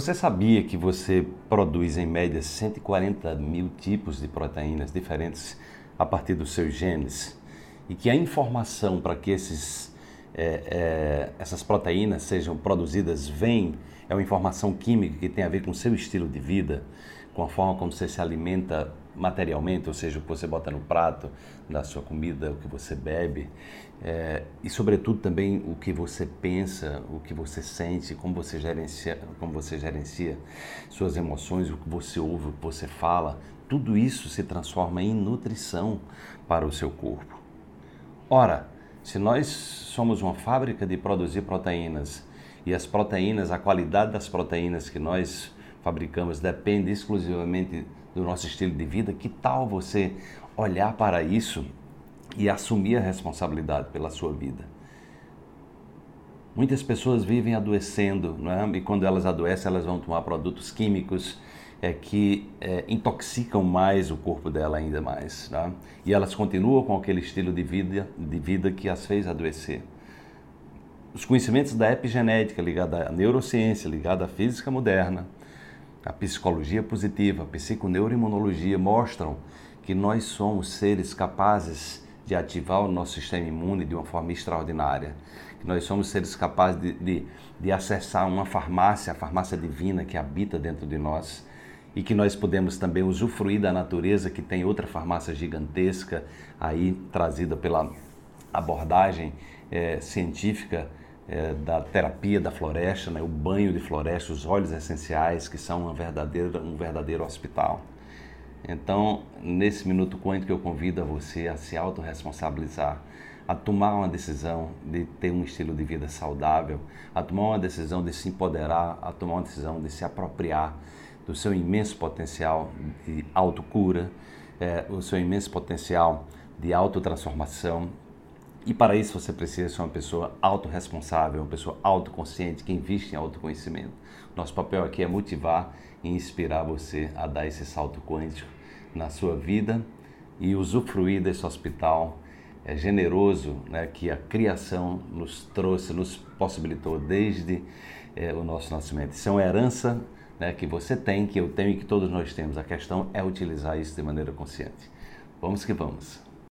Você sabia que você produz em média 140 mil tipos de proteínas diferentes a partir dos seus genes? E que a informação para que esses, é, é, essas proteínas sejam produzidas vem, é uma informação química que tem a ver com o seu estilo de vida, com a forma como você se alimenta materialmente, ou seja, o que você bota no prato da sua comida, o que você bebe, é, e sobretudo também o que você pensa, o que você sente, como você gerencia, como você gerencia suas emoções, o que você ouve, o que você fala, tudo isso se transforma em nutrição para o seu corpo. Ora, se nós somos uma fábrica de produzir proteínas e as proteínas, a qualidade das proteínas que nós fabricamos depende exclusivamente do nosso estilo de vida, que tal você olhar para isso e assumir a responsabilidade pela sua vida? Muitas pessoas vivem adoecendo, não é? e quando elas adoecem, elas vão tomar produtos químicos é, que é, intoxicam mais o corpo dela ainda mais. Tá? E elas continuam com aquele estilo de vida, de vida que as fez adoecer. Os conhecimentos da epigenética ligada à neurociência, ligada à física moderna, a psicologia positiva, a psiconeuroimunologia mostram que nós somos seres capazes de ativar o nosso sistema imune de uma forma extraordinária. Que nós somos seres capazes de, de, de acessar uma farmácia, a farmácia divina que habita dentro de nós. E que nós podemos também usufruir da natureza, que tem outra farmácia gigantesca aí trazida pela abordagem é, científica é, da terapia da floresta, né, o banho de floresta, os óleos essenciais, que são uma verdadeira, um verdadeiro hospital. Então, nesse minuto quântico, eu convido a você a se autorresponsabilizar, a tomar uma decisão de ter um estilo de vida saudável, a tomar uma decisão de se empoderar, a tomar uma decisão de se apropriar do seu imenso potencial de autocura, é, o seu imenso potencial de autotransformação e para isso você precisa ser uma pessoa autorresponsável, uma pessoa autoconsciente, que investe em autoconhecimento. Nosso papel aqui é motivar e inspirar você a dar esse salto quântico na sua vida e usufruir desse hospital é, generoso né, que a criação nos trouxe, nos possibilitou desde é, o nosso nascimento. Isso é uma herança né, que você tem, que eu tenho e que todos nós temos. A questão é utilizar isso de maneira consciente. Vamos que vamos.